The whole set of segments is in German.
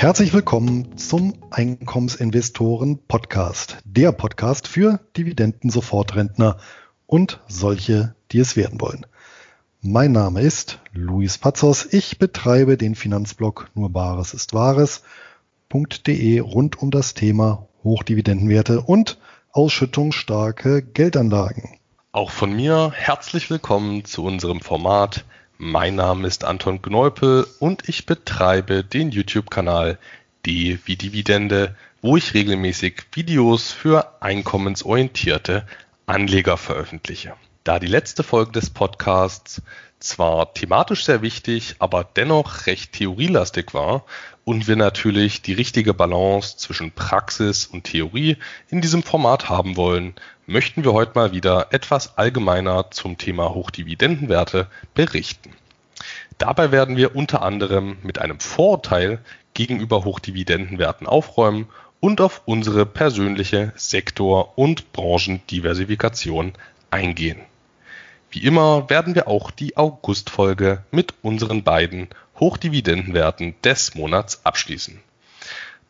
Herzlich willkommen zum Einkommensinvestoren Podcast, der Podcast für Dividenden-Sofortrentner und solche, die es werden wollen. Mein Name ist Luis Pazos. Ich betreibe den Finanzblog nur Bares ist Wahres.de rund um das Thema Hochdividendenwerte und ausschüttungsstarke Geldanlagen. Auch von mir herzlich willkommen zu unserem Format mein Name ist Anton Gneupel und ich betreibe den YouTube-Kanal D wie Dividende, wo ich regelmäßig Videos für einkommensorientierte Anleger veröffentliche. Da die letzte Folge des Podcasts zwar thematisch sehr wichtig, aber dennoch recht theorielastig war und wir natürlich die richtige Balance zwischen Praxis und Theorie in diesem Format haben wollen, möchten wir heute mal wieder etwas allgemeiner zum Thema Hochdividendenwerte berichten. Dabei werden wir unter anderem mit einem Vorurteil gegenüber Hochdividendenwerten aufräumen und auf unsere persönliche Sektor- und Branchendiversifikation eingehen. Wie immer werden wir auch die August-Folge mit unseren beiden Hochdividendenwerten des Monats abschließen.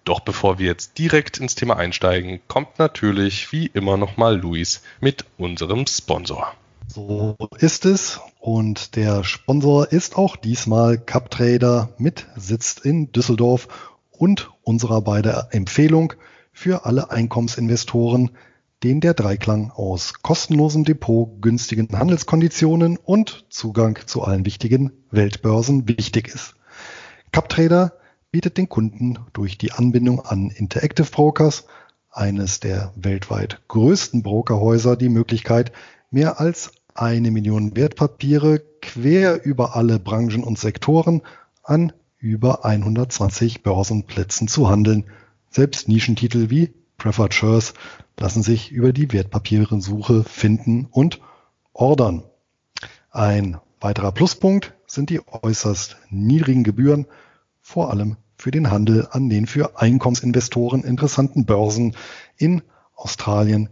Doch bevor wir jetzt direkt ins Thema einsteigen, kommt natürlich wie immer nochmal Luis mit unserem Sponsor. So ist es. Und der Sponsor ist auch diesmal CupTrader mit Sitz in Düsseldorf und unserer beide Empfehlung für alle Einkommensinvestoren, den der Dreiklang aus kostenlosem Depot, günstigen Handelskonditionen und Zugang zu allen wichtigen Weltbörsen wichtig ist. CupTrader bietet den Kunden durch die Anbindung an Interactive Brokers, eines der weltweit größten Brokerhäuser, die Möglichkeit, mehr als eine Million Wertpapiere quer über alle Branchen und Sektoren an über 120 Börsenplätzen zu handeln. Selbst Nischentitel wie Preferred Shares lassen sich über die Wertpapierensuche finden und ordern. Ein weiterer Pluspunkt sind die äußerst niedrigen Gebühren, vor allem für den Handel an den für Einkommensinvestoren interessanten Börsen in Australien,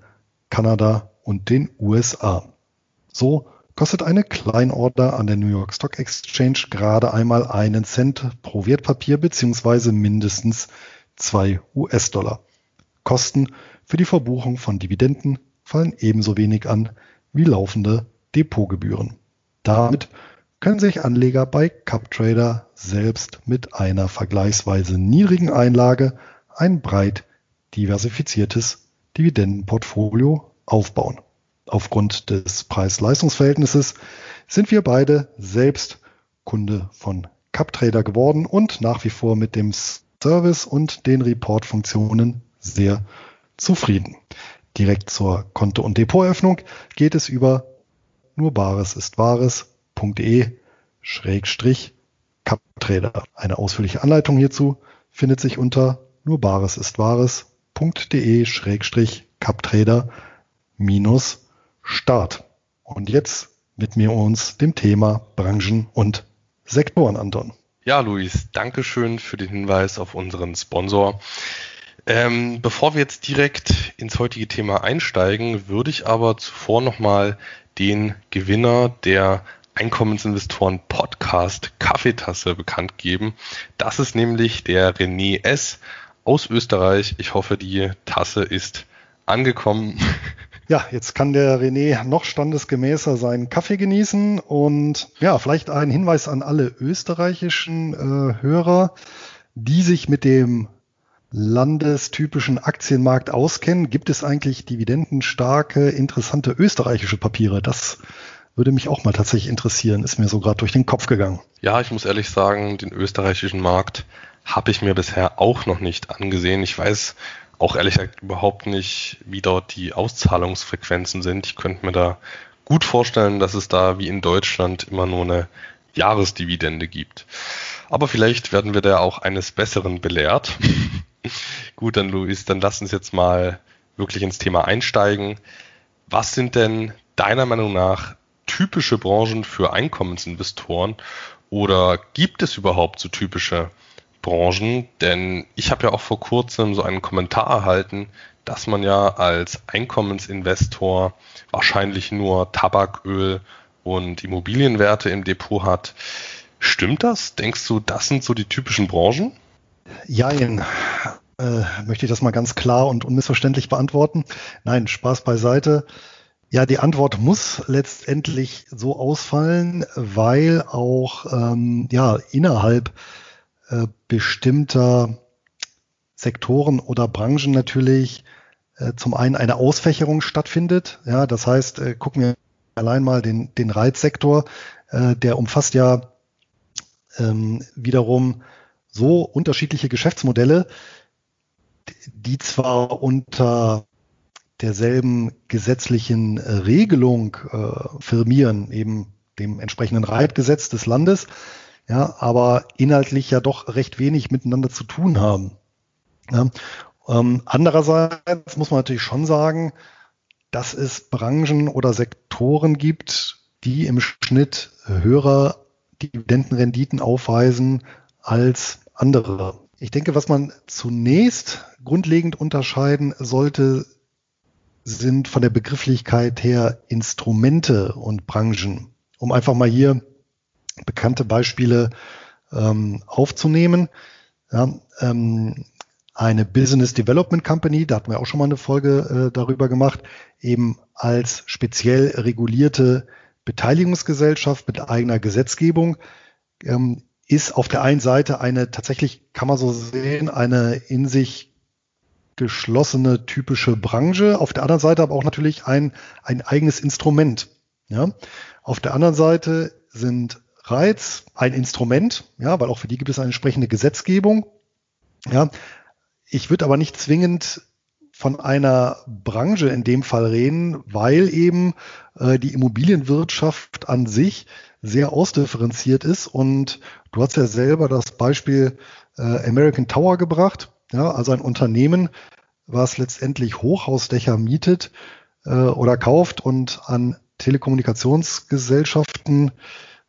Kanada und den USA. So kostet eine Kleinorder an der New York Stock Exchange gerade einmal einen Cent pro Wertpapier beziehungsweise mindestens zwei US-Dollar. Kosten für die Verbuchung von Dividenden fallen ebenso wenig an wie laufende Depotgebühren. Damit können sich Anleger bei CupTrader selbst mit einer vergleichsweise niedrigen Einlage ein breit diversifiziertes Dividendenportfolio aufbauen. Aufgrund des Preis-Leistungs-Verhältnisses sind wir beide selbst Kunde von CupTrader geworden und nach wie vor mit dem Service und den Report-Funktionen sehr zufrieden. Direkt zur Konto- und Depoteröffnung geht es über nur Bares ist Wahres.de Schrägstrich CupTrader. Eine ausführliche Anleitung hierzu findet sich unter nur Bares ist Wahres.de Schrägstrich CupTrader minus Start. Und jetzt widmen wir uns dem Thema Branchen und Sektoren, Anton. Ja, Luis, danke schön für den Hinweis auf unseren Sponsor. Ähm, bevor wir jetzt direkt ins heutige Thema einsteigen, würde ich aber zuvor nochmal den Gewinner der Einkommensinvestoren Podcast Kaffeetasse bekannt geben. Das ist nämlich der René S. aus Österreich. Ich hoffe, die Tasse ist angekommen. Ja, jetzt kann der René noch standesgemäßer seinen Kaffee genießen und ja, vielleicht ein Hinweis an alle österreichischen äh, Hörer, die sich mit dem landestypischen Aktienmarkt auskennen. Gibt es eigentlich dividendenstarke, interessante österreichische Papiere? Das würde mich auch mal tatsächlich interessieren, ist mir so gerade durch den Kopf gegangen. Ja, ich muss ehrlich sagen, den österreichischen Markt habe ich mir bisher auch noch nicht angesehen. Ich weiß auch ehrlich gesagt überhaupt nicht, wie dort die Auszahlungsfrequenzen sind. Ich könnte mir da gut vorstellen, dass es da wie in Deutschland immer nur eine Jahresdividende gibt. Aber vielleicht werden wir da auch eines Besseren belehrt. gut, dann Luis, dann lass uns jetzt mal wirklich ins Thema einsteigen. Was sind denn deiner Meinung nach typische Branchen für Einkommensinvestoren oder gibt es überhaupt so typische Branchen, denn ich habe ja auch vor kurzem so einen Kommentar erhalten, dass man ja als Einkommensinvestor wahrscheinlich nur Tabak, Öl und Immobilienwerte im Depot hat. Stimmt das? Denkst du, das sind so die typischen Branchen? Jein. Äh, möchte ich das mal ganz klar und unmissverständlich beantworten? Nein, Spaß beiseite. Ja, die Antwort muss letztendlich so ausfallen, weil auch ähm, ja, innerhalb äh, bestimmter Sektoren oder Branchen natürlich äh, zum einen eine Ausfächerung stattfindet. Ja, das heißt, äh, gucken wir allein mal den, den Reizsektor, äh, der umfasst ja ähm, wiederum so unterschiedliche Geschäftsmodelle, die zwar unter derselben gesetzlichen äh, Regelung äh, firmieren, eben dem entsprechenden Reitgesetz des Landes, ja, aber inhaltlich ja doch recht wenig miteinander zu tun haben. Ja. Ähm, andererseits muss man natürlich schon sagen, dass es Branchen oder Sektoren gibt, die im Schnitt höhere Dividendenrenditen aufweisen als andere. Ich denke, was man zunächst grundlegend unterscheiden sollte, sind von der Begrifflichkeit her Instrumente und Branchen. Um einfach mal hier bekannte Beispiele ähm, aufzunehmen. Ja, ähm, eine Business Development Company, da hatten wir auch schon mal eine Folge äh, darüber gemacht, eben als speziell regulierte Beteiligungsgesellschaft mit eigener Gesetzgebung ähm, ist auf der einen Seite eine tatsächlich, kann man so sehen, eine in sich geschlossene typische Branche, auf der anderen Seite aber auch natürlich ein, ein eigenes Instrument. Ja? Auf der anderen Seite sind Reiz ein Instrument, ja, weil auch für die gibt es eine entsprechende Gesetzgebung. Ja, ich würde aber nicht zwingend von einer Branche in dem Fall reden, weil eben äh, die Immobilienwirtschaft an sich sehr ausdifferenziert ist. Und du hast ja selber das Beispiel äh, American Tower gebracht, ja, also ein Unternehmen, was letztendlich Hochhausdächer mietet äh, oder kauft und an Telekommunikationsgesellschaften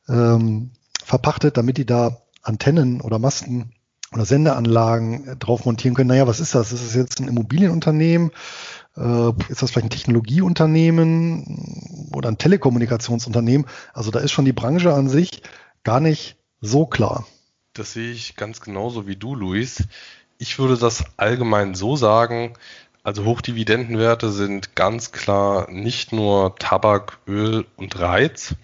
ähm, verpachtet, damit die da Antennen oder Masten oder Sendeanlagen drauf montieren können. Naja, was ist das? Ist es jetzt ein Immobilienunternehmen? Äh, ist das vielleicht ein Technologieunternehmen oder ein Telekommunikationsunternehmen? Also da ist schon die Branche an sich gar nicht so klar. Das sehe ich ganz genauso wie du, Luis. Ich würde das allgemein so sagen, also Hochdividendenwerte sind ganz klar nicht nur Tabak, Öl und Reiz,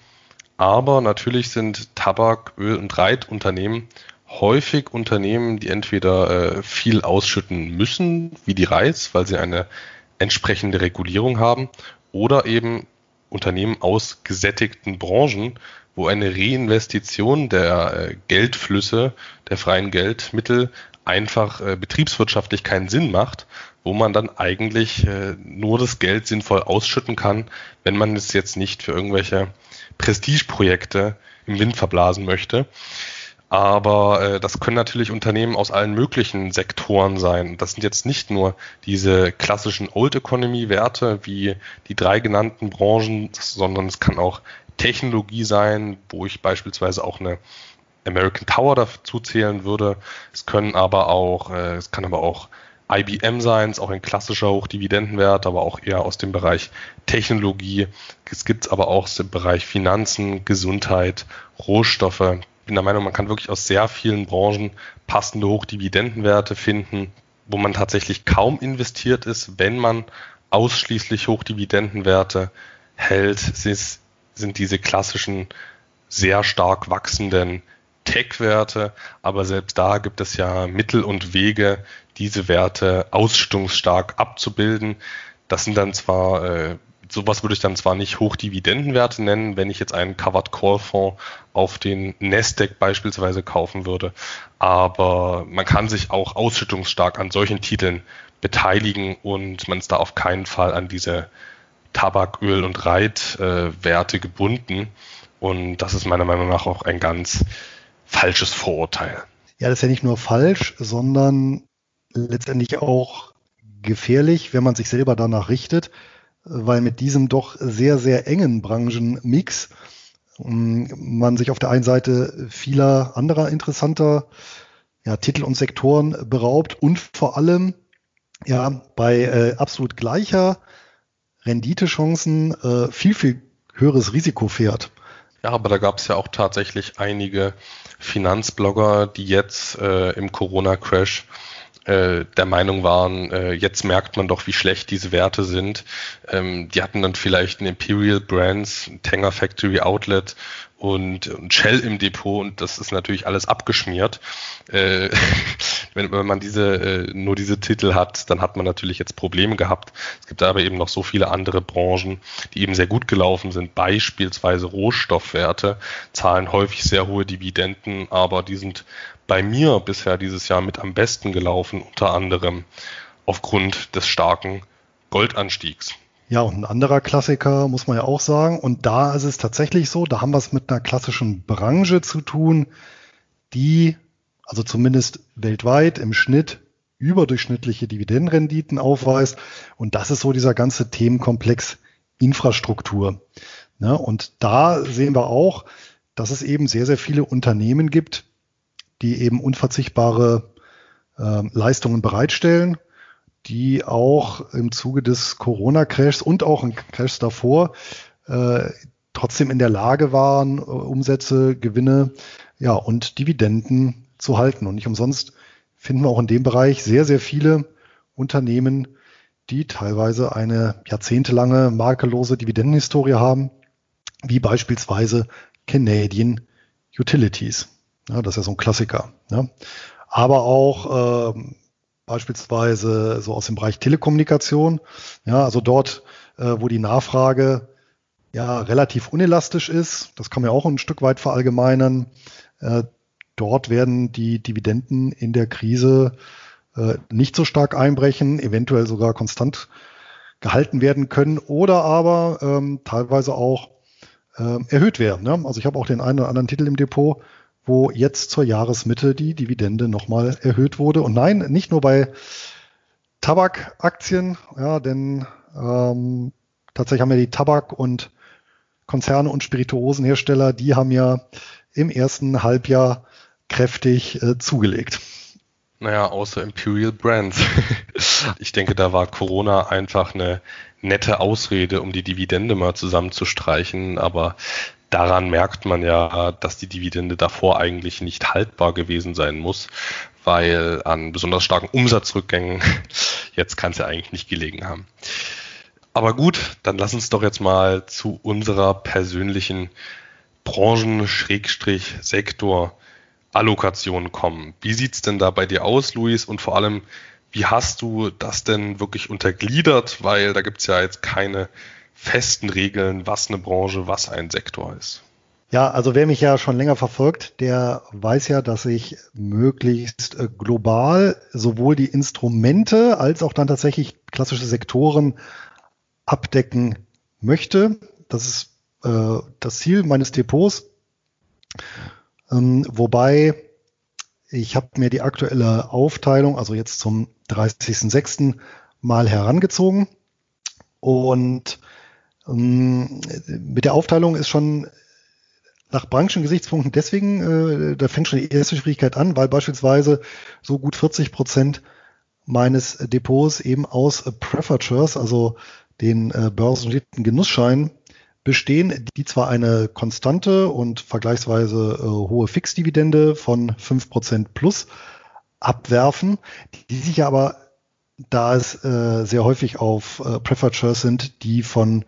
aber natürlich sind Tabak, Öl und Reitunternehmen häufig Unternehmen, die entweder äh, viel ausschütten müssen, wie die Reis, weil sie eine entsprechende Regulierung haben, oder eben Unternehmen aus gesättigten Branchen, wo eine Reinvestition der äh, Geldflüsse, der freien Geldmittel einfach äh, betriebswirtschaftlich keinen Sinn macht, wo man dann eigentlich äh, nur das Geld sinnvoll ausschütten kann, wenn man es jetzt nicht für irgendwelche Prestigeprojekte im Wind verblasen möchte. Aber äh, das können natürlich Unternehmen aus allen möglichen Sektoren sein. Das sind jetzt nicht nur diese klassischen Old Economy Werte wie die drei genannten Branchen, sondern es kann auch Technologie sein, wo ich beispielsweise auch eine American Tower dazu zählen würde. Es können aber auch, äh, es kann aber auch IBM ist auch ein klassischer Hochdividendenwert, aber auch eher aus dem Bereich Technologie. Es gibt aber auch im Bereich Finanzen, Gesundheit, Rohstoffe. Ich bin der Meinung, man kann wirklich aus sehr vielen Branchen passende Hochdividendenwerte finden, wo man tatsächlich kaum investiert ist, wenn man ausschließlich Hochdividendenwerte hält, sind diese klassischen sehr stark wachsenden Tech-Werte, aber selbst da gibt es ja Mittel und Wege, diese Werte ausstungsstark abzubilden. Das sind dann zwar, äh, sowas würde ich dann zwar nicht Hochdividendenwerte nennen, wenn ich jetzt einen Covered Call Fonds auf den Nasdaq beispielsweise kaufen würde, aber man kann sich auch ausschüttungsstark an solchen Titeln beteiligen und man ist da auf keinen Fall an diese Tabak, Öl und Reitwerte äh, gebunden. Und das ist meiner Meinung nach auch ein ganz falsches Vorurteil. Ja, das ist ja nicht nur falsch, sondern letztendlich auch gefährlich, wenn man sich selber danach richtet, weil mit diesem doch sehr, sehr engen Branchenmix ähm, man sich auf der einen Seite vieler anderer interessanter ja, Titel und Sektoren beraubt und vor allem ja bei äh, absolut gleicher Renditechancen äh, viel, viel höheres Risiko fährt. Ja, aber da gab es ja auch tatsächlich einige Finanzblogger, die jetzt äh, im Corona-Crash äh, der Meinung waren, äh, jetzt merkt man doch, wie schlecht diese Werte sind. Ähm, die hatten dann vielleicht ein Imperial Brands, ein Tanger Factory Outlet und, und Shell im Depot und das ist natürlich alles abgeschmiert. Äh, wenn, wenn man diese äh, nur diese Titel hat, dann hat man natürlich jetzt Probleme gehabt. Es gibt aber eben noch so viele andere Branchen, die eben sehr gut gelaufen sind. Beispielsweise Rohstoffwerte zahlen häufig sehr hohe Dividenden, aber die sind bei mir bisher dieses Jahr mit am besten gelaufen, unter anderem aufgrund des starken Goldanstiegs. Ja, und ein anderer Klassiker muss man ja auch sagen. Und da ist es tatsächlich so, da haben wir es mit einer klassischen Branche zu tun, die also zumindest weltweit im Schnitt überdurchschnittliche Dividendenrenditen aufweist. Und das ist so dieser ganze Themenkomplex Infrastruktur. Ne, und da sehen wir auch, dass es eben sehr, sehr viele Unternehmen gibt, die eben unverzichtbare äh, Leistungen bereitstellen die auch im Zuge des Corona-Crashs und auch im Crash davor äh, trotzdem in der Lage waren, äh, Umsätze, Gewinne ja, und Dividenden zu halten. Und nicht umsonst finden wir auch in dem Bereich sehr, sehr viele Unternehmen, die teilweise eine jahrzehntelange makellose Dividendenhistorie haben, wie beispielsweise Canadian Utilities. Ja, das ist ja so ein Klassiker. Ja. Aber auch äh, beispielsweise so aus dem Bereich Telekommunikation. Ja, also dort, äh, wo die Nachfrage ja relativ unelastisch ist, das kann man ja auch ein Stück weit verallgemeinern. Äh, dort werden die Dividenden in der Krise äh, nicht so stark einbrechen, eventuell sogar konstant gehalten werden können oder aber ähm, teilweise auch äh, erhöht werden. Ne? Also ich habe auch den einen oder anderen Titel im Depot, wo jetzt zur Jahresmitte die Dividende nochmal erhöht wurde. Und nein, nicht nur bei Tabakaktien, ja, denn ähm, tatsächlich haben ja die Tabak- und Konzerne und Spirituosenhersteller, die haben ja im ersten Halbjahr kräftig äh, zugelegt. Naja, außer Imperial Brands. ich denke, da war Corona einfach eine nette Ausrede, um die Dividende mal zusammenzustreichen. Aber daran merkt man ja, dass die Dividende davor eigentlich nicht haltbar gewesen sein muss, weil an besonders starken Umsatzrückgängen jetzt kann es ja eigentlich nicht gelegen haben. Aber gut, dann lass uns doch jetzt mal zu unserer persönlichen Branchen-Sektor-Allokation kommen. Wie sieht's denn da bei dir aus, Luis? Und vor allem, wie hast du das denn wirklich untergliedert? Weil da gibt's ja jetzt keine festen Regeln, was eine Branche, was ein Sektor ist. Ja, also wer mich ja schon länger verfolgt, der weiß ja, dass ich möglichst äh, global sowohl die Instrumente als auch dann tatsächlich klassische Sektoren abdecken möchte. Das ist äh, das Ziel meines Depots. Ähm, wobei ich habe mir die aktuelle Aufteilung, also jetzt zum 30.06. mal herangezogen und ähm, mit der Aufteilung ist schon nach Branchengesichtspunkten deswegen, äh, da fängt schon die erste Schwierigkeit an, weil beispielsweise so gut 40 Prozent meines Depots eben aus Preferatures, also den äh, börsennotierten Genussscheinen, bestehen, die zwar eine konstante und vergleichsweise äh, hohe Fixdividende von 5% plus abwerfen, die sich aber, da es äh, sehr häufig auf äh, Preferred Shares sind, die von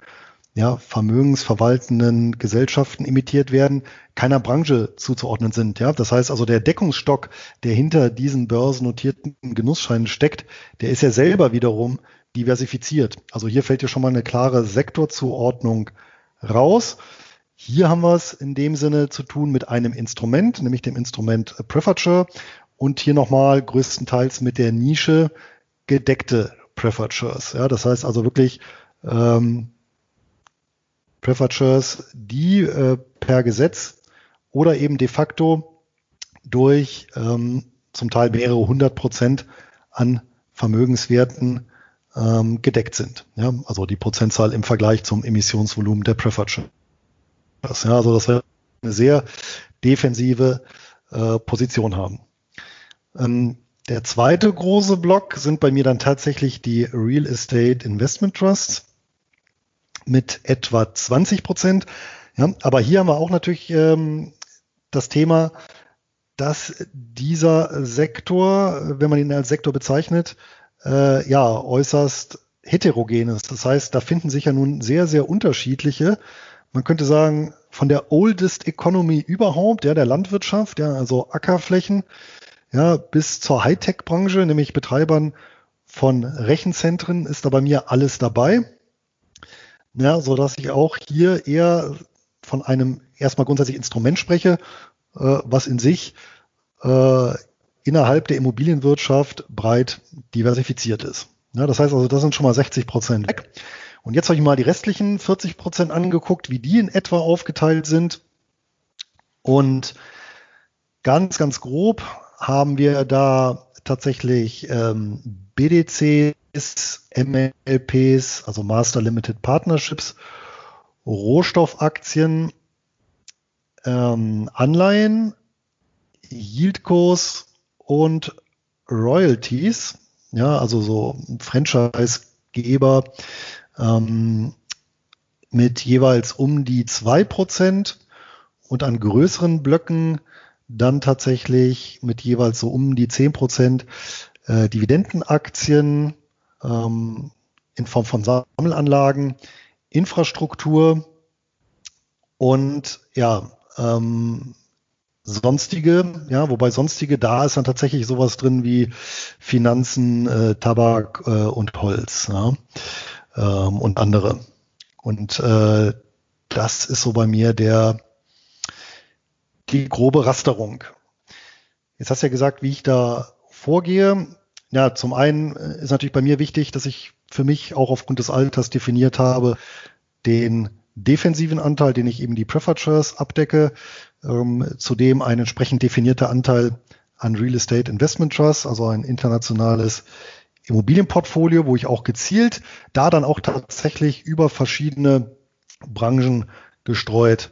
ja, vermögensverwaltenden Gesellschaften imitiert werden, keiner Branche zuzuordnen sind. Ja, das heißt also der Deckungsstock, der hinter diesen börsennotierten Genussscheinen steckt, der ist ja selber wiederum diversifiziert. Also hier fällt ja schon mal eine klare Sektorzuordnung raus. Hier haben wir es in dem Sinne zu tun mit einem Instrument, nämlich dem Instrument Preferature und hier nochmal größtenteils mit der Nische gedeckte Preferatures. Ja, das heißt also wirklich ähm, Preferatures, die äh, per Gesetz oder eben de facto durch ähm, zum Teil mehrere hundert Prozent an Vermögenswerten ähm, gedeckt sind. Ja, also die Prozentzahl im Vergleich zum Emissionsvolumen der Preferred Ja, also dass wir eine sehr defensive äh, Position haben. Ähm, der zweite große Block sind bei mir dann tatsächlich die Real Estate Investment Trusts mit etwa 20 Prozent. Ja, aber hier haben wir auch natürlich ähm, das Thema, dass dieser Sektor, wenn man ihn als Sektor bezeichnet, äh, ja, äußerst heterogen ist. Das heißt, da finden sich ja nun sehr, sehr unterschiedliche, man könnte sagen, von der oldest economy überhaupt, ja, der Landwirtschaft, ja, also Ackerflächen, ja, bis zur Hightech-Branche, nämlich Betreibern von Rechenzentren, ist da bei mir alles dabei. Ja, so dass ich auch hier eher von einem erstmal grundsätzlich Instrument spreche, äh, was in sich äh, innerhalb der Immobilienwirtschaft breit diversifiziert ist. Ja, das heißt also, das sind schon mal 60 Prozent weg. Und jetzt habe ich mal die restlichen 40 Prozent angeguckt, wie die in etwa aufgeteilt sind. Und ganz, ganz grob haben wir da tatsächlich ähm, BDCs, MLPs, also Master Limited Partnerships, Rohstoffaktien, ähm, Anleihen, Yieldkurs und Royalties, ja, also so Franchise-Geber ähm, mit jeweils um die zwei Prozent und an größeren Blöcken dann tatsächlich mit jeweils so um die zehn Prozent äh, Dividendenaktien ähm, in Form von Sammelanlagen, Infrastruktur und ja, ähm, sonstige, ja, wobei sonstige, da ist dann tatsächlich sowas drin wie Finanzen, äh, Tabak äh, und Holz ja, ähm, und andere. Und äh, das ist so bei mir der die grobe Rasterung. Jetzt hast du ja gesagt, wie ich da vorgehe. Ja, zum einen äh, ist natürlich bei mir wichtig, dass ich für mich auch aufgrund des Alters definiert habe, den defensiven Anteil, den ich eben die Preferred Shares abdecke, ähm, zudem ein entsprechend definierter Anteil an Real Estate Investment Trust, also ein internationales Immobilienportfolio, wo ich auch gezielt da dann auch tatsächlich über verschiedene Branchen gestreut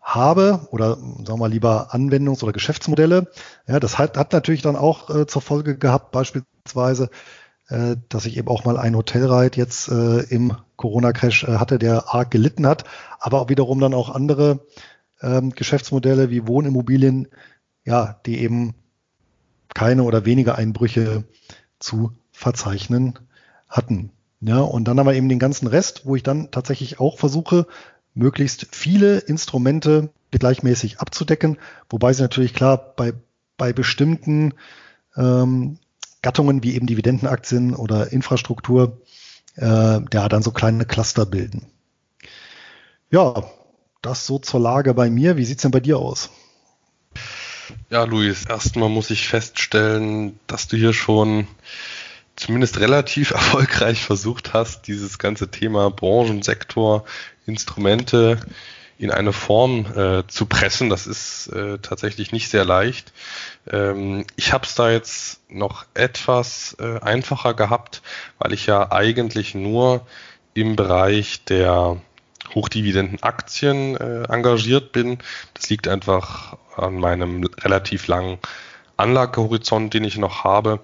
habe oder sagen wir lieber Anwendungs- oder Geschäftsmodelle. Ja, das hat, hat natürlich dann auch äh, zur Folge gehabt, beispielsweise, äh, dass ich eben auch mal ein Hotelreit jetzt äh, im Corona-Crash äh, hatte, der arg gelitten hat, aber auch wiederum dann auch andere ähm, Geschäftsmodelle wie Wohnimmobilien, ja, die eben keine oder weniger Einbrüche zu verzeichnen hatten. Ja, und dann haben wir eben den ganzen Rest, wo ich dann tatsächlich auch versuche, möglichst viele Instrumente gleichmäßig abzudecken, wobei sie natürlich klar bei, bei bestimmten ähm, Gattungen wie eben Dividendenaktien oder Infrastruktur, äh, ja, dann so kleine Cluster bilden. Ja, das so zur Lage bei mir. Wie sieht's denn bei dir aus? Ja, Luis, erstmal muss ich feststellen, dass du hier schon zumindest relativ erfolgreich versucht hast, dieses ganze Thema Branchensektor, Instrumente in eine Form äh, zu pressen. Das ist äh, tatsächlich nicht sehr leicht. Ähm, ich habe es da jetzt noch etwas äh, einfacher gehabt, weil ich ja eigentlich nur im Bereich der hochdividenden Aktien äh, engagiert bin. Das liegt einfach an meinem relativ langen Anlagehorizont, den ich noch habe.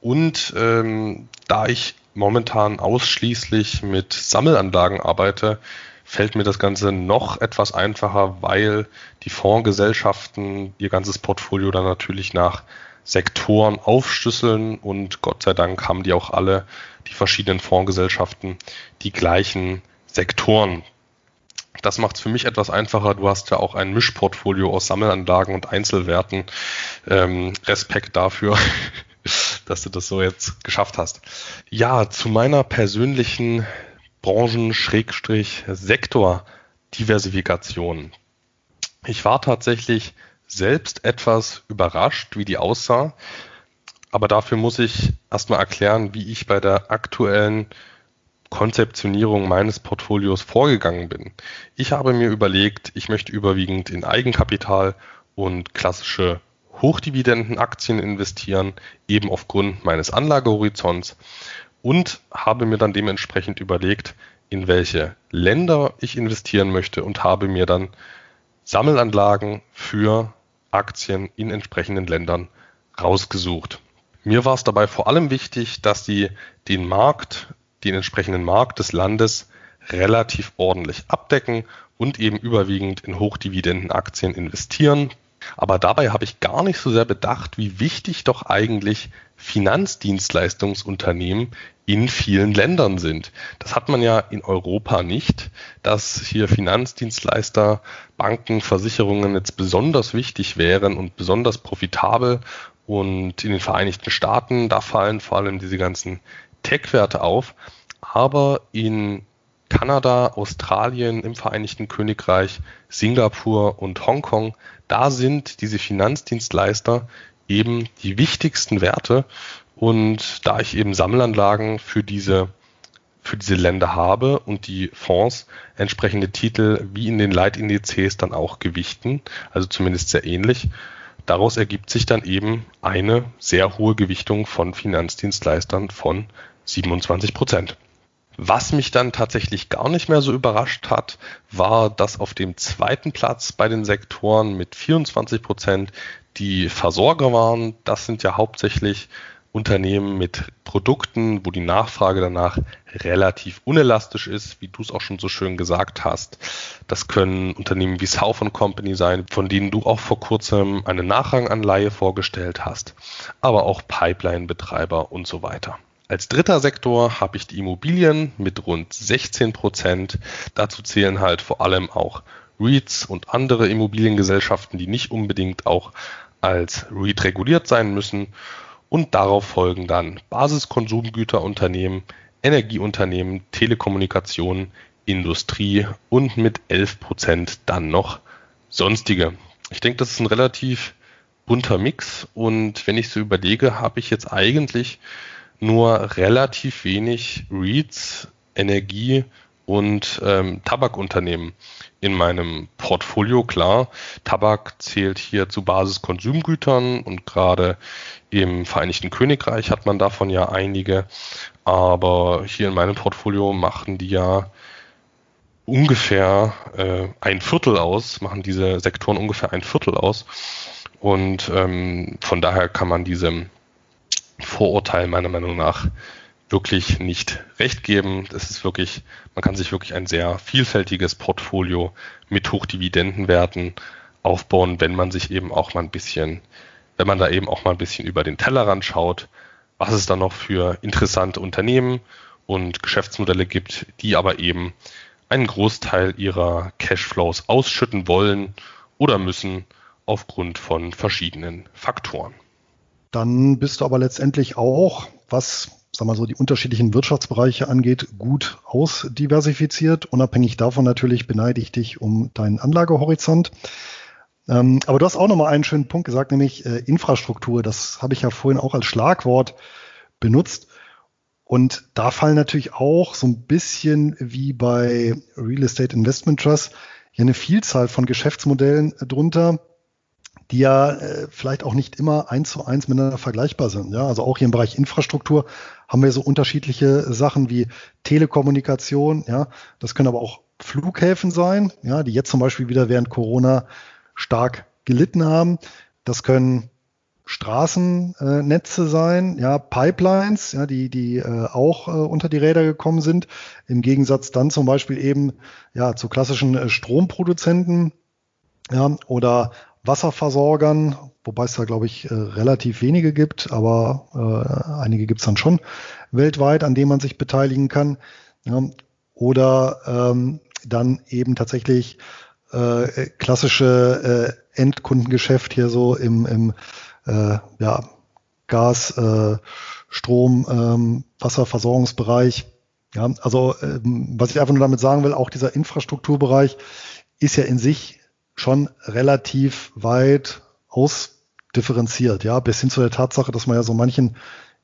Und ähm, da ich momentan ausschließlich mit Sammelanlagen arbeite, fällt mir das Ganze noch etwas einfacher, weil die Fondsgesellschaften ihr ganzes Portfolio dann natürlich nach Sektoren aufschlüsseln und Gott sei Dank haben die auch alle, die verschiedenen Fondsgesellschaften, die gleichen Sektoren. Das macht es für mich etwas einfacher. Du hast ja auch ein Mischportfolio aus Sammelanlagen und Einzelwerten. Ähm, Respekt dafür. dass du das so jetzt geschafft hast. Ja, zu meiner persönlichen Branchen-Sektor-Diversifikation. Ich war tatsächlich selbst etwas überrascht, wie die aussah. Aber dafür muss ich erstmal erklären, wie ich bei der aktuellen Konzeptionierung meines Portfolios vorgegangen bin. Ich habe mir überlegt, ich möchte überwiegend in Eigenkapital und klassische Hochdividendenaktien investieren, eben aufgrund meines Anlagehorizonts und habe mir dann dementsprechend überlegt, in welche Länder ich investieren möchte und habe mir dann Sammelanlagen für Aktien in entsprechenden Ländern rausgesucht. Mir war es dabei vor allem wichtig, dass sie den Markt, den entsprechenden Markt des Landes relativ ordentlich abdecken, und eben überwiegend in Hochdividendenaktien investieren. Aber dabei habe ich gar nicht so sehr bedacht, wie wichtig doch eigentlich Finanzdienstleistungsunternehmen in vielen Ländern sind. Das hat man ja in Europa nicht, dass hier Finanzdienstleister, Banken, Versicherungen jetzt besonders wichtig wären und besonders profitabel. Und in den Vereinigten Staaten, da fallen vor allem diese ganzen Tech-Werte auf. Aber in Kanada, Australien, im Vereinigten Königreich, Singapur und Hongkong, da sind diese Finanzdienstleister eben die wichtigsten Werte. Und da ich eben Sammelanlagen für diese, für diese Länder habe und die Fonds entsprechende Titel wie in den Leitindizes dann auch gewichten, also zumindest sehr ähnlich, daraus ergibt sich dann eben eine sehr hohe Gewichtung von Finanzdienstleistern von 27 Prozent. Was mich dann tatsächlich gar nicht mehr so überrascht hat, war, dass auf dem zweiten Platz bei den Sektoren mit 24 Prozent die Versorger waren. Das sind ja hauptsächlich Unternehmen mit Produkten, wo die Nachfrage danach relativ unelastisch ist, wie du es auch schon so schön gesagt hast. Das können Unternehmen wie South Company sein, von denen du auch vor kurzem eine Nachranganleihe vorgestellt hast, aber auch Pipeline-Betreiber und so weiter. Als dritter Sektor habe ich die Immobilien mit rund 16 Prozent. Dazu zählen halt vor allem auch REITs und andere Immobiliengesellschaften, die nicht unbedingt auch als REIT reguliert sein müssen. Und darauf folgen dann Basiskonsumgüterunternehmen, Energieunternehmen, Telekommunikation, Industrie und mit 11 Prozent dann noch sonstige. Ich denke, das ist ein relativ bunter Mix und wenn ich so überlege, habe ich jetzt eigentlich nur relativ wenig REITs, Energie und ähm, Tabakunternehmen in meinem Portfolio. Klar, Tabak zählt hier zu Basiskonsumgütern und gerade im Vereinigten Königreich hat man davon ja einige. Aber hier in meinem Portfolio machen die ja ungefähr äh, ein Viertel aus, machen diese Sektoren ungefähr ein Viertel aus. Und ähm, von daher kann man diesem Vorurteil meiner Meinung nach wirklich nicht recht geben. Das ist wirklich, man kann sich wirklich ein sehr vielfältiges Portfolio mit Hochdividendenwerten aufbauen, wenn man sich eben auch mal ein bisschen, wenn man da eben auch mal ein bisschen über den Tellerrand schaut, was es da noch für interessante Unternehmen und Geschäftsmodelle gibt, die aber eben einen Großteil ihrer Cashflows ausschütten wollen oder müssen aufgrund von verschiedenen Faktoren. Dann bist du aber letztendlich auch, was sag mal so, die unterschiedlichen Wirtschaftsbereiche angeht, gut ausdiversifiziert. Unabhängig davon natürlich beneide ich dich um deinen Anlagehorizont. Ähm, aber du hast auch nochmal einen schönen Punkt gesagt, nämlich äh, Infrastruktur. Das habe ich ja vorhin auch als Schlagwort benutzt. Und da fallen natürlich auch so ein bisschen wie bei Real Estate Investment Trust hier eine Vielzahl von Geschäftsmodellen drunter, die ja äh, vielleicht auch nicht immer eins zu eins miteinander vergleichbar sind. Ja, also auch hier im Bereich Infrastruktur haben wir so unterschiedliche Sachen wie Telekommunikation. Ja, das können aber auch Flughäfen sein, ja, die jetzt zum Beispiel wieder während Corona stark gelitten haben. Das können Straßennetze sein, ja, Pipelines, ja, die, die äh, auch äh, unter die Räder gekommen sind. Im Gegensatz dann zum Beispiel eben ja zu klassischen äh, Stromproduzenten, ja, oder Wasserversorgern, wobei es da, glaube ich, äh, relativ wenige gibt, aber äh, einige gibt es dann schon weltweit, an denen man sich beteiligen kann. Ja, oder ähm, dann eben tatsächlich äh, klassische äh, Endkundengeschäft hier so im, im äh, ja, Gas, äh, Strom, ähm, Wasserversorgungsbereich. Ja, also ähm, was ich einfach nur damit sagen will, auch dieser Infrastrukturbereich ist ja in sich schon relativ weit ausdifferenziert, ja, bis hin zu der Tatsache, dass man ja so manchen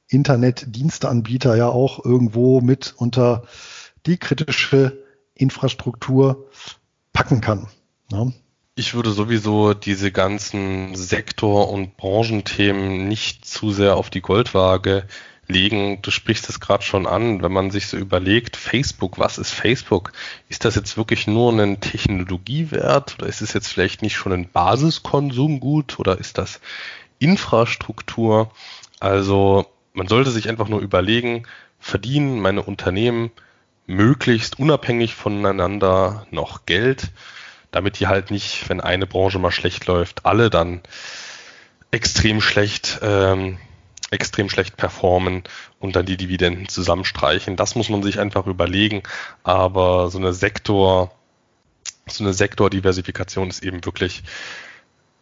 Internetdiensteanbieter ja auch irgendwo mit unter die kritische Infrastruktur packen kann. Ja. Ich würde sowieso diese ganzen Sektor- und Branchenthemen nicht zu sehr auf die Goldwaage legen. Du sprichst es gerade schon an, wenn man sich so überlegt, Facebook, was ist Facebook? Ist das jetzt wirklich nur ein Technologiewert oder ist es jetzt vielleicht nicht schon ein Basiskonsumgut oder ist das Infrastruktur? Also man sollte sich einfach nur überlegen, verdienen meine Unternehmen möglichst unabhängig voneinander noch Geld, damit die halt nicht, wenn eine Branche mal schlecht läuft, alle dann extrem schlecht, ähm, extrem schlecht performen und dann die Dividenden zusammenstreichen. Das muss man sich einfach überlegen. Aber so eine Sektor, so eine Sektordiversifikation ist eben wirklich